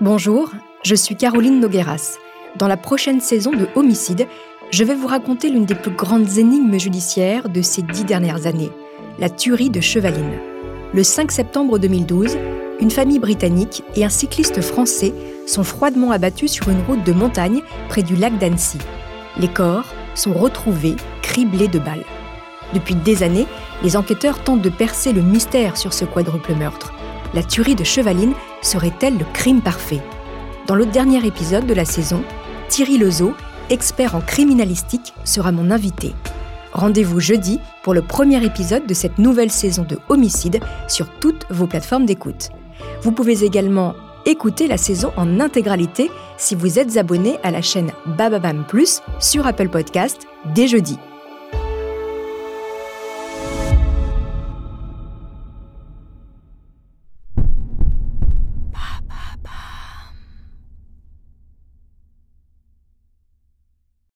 Bonjour, je suis Caroline Nogueras. Dans la prochaine saison de Homicide, je vais vous raconter l'une des plus grandes énigmes judiciaires de ces dix dernières années, la tuerie de Chevaline. Le 5 septembre 2012, une famille britannique et un cycliste français sont froidement abattus sur une route de montagne près du lac d'Annecy. Les corps sont retrouvés criblés de balles. Depuis des années, les enquêteurs tentent de percer le mystère sur ce quadruple meurtre la tuerie de Chevaline serait-elle le crime parfait? Dans le dernier épisode de la saison, Thierry Lezo, expert en criminalistique, sera mon invité. Rendez-vous jeudi pour le premier épisode de cette nouvelle saison de Homicide sur toutes vos plateformes d'écoute. Vous pouvez également écouter la saison en intégralité si vous êtes abonné à la chaîne Bababam Plus sur Apple Podcast dès jeudi.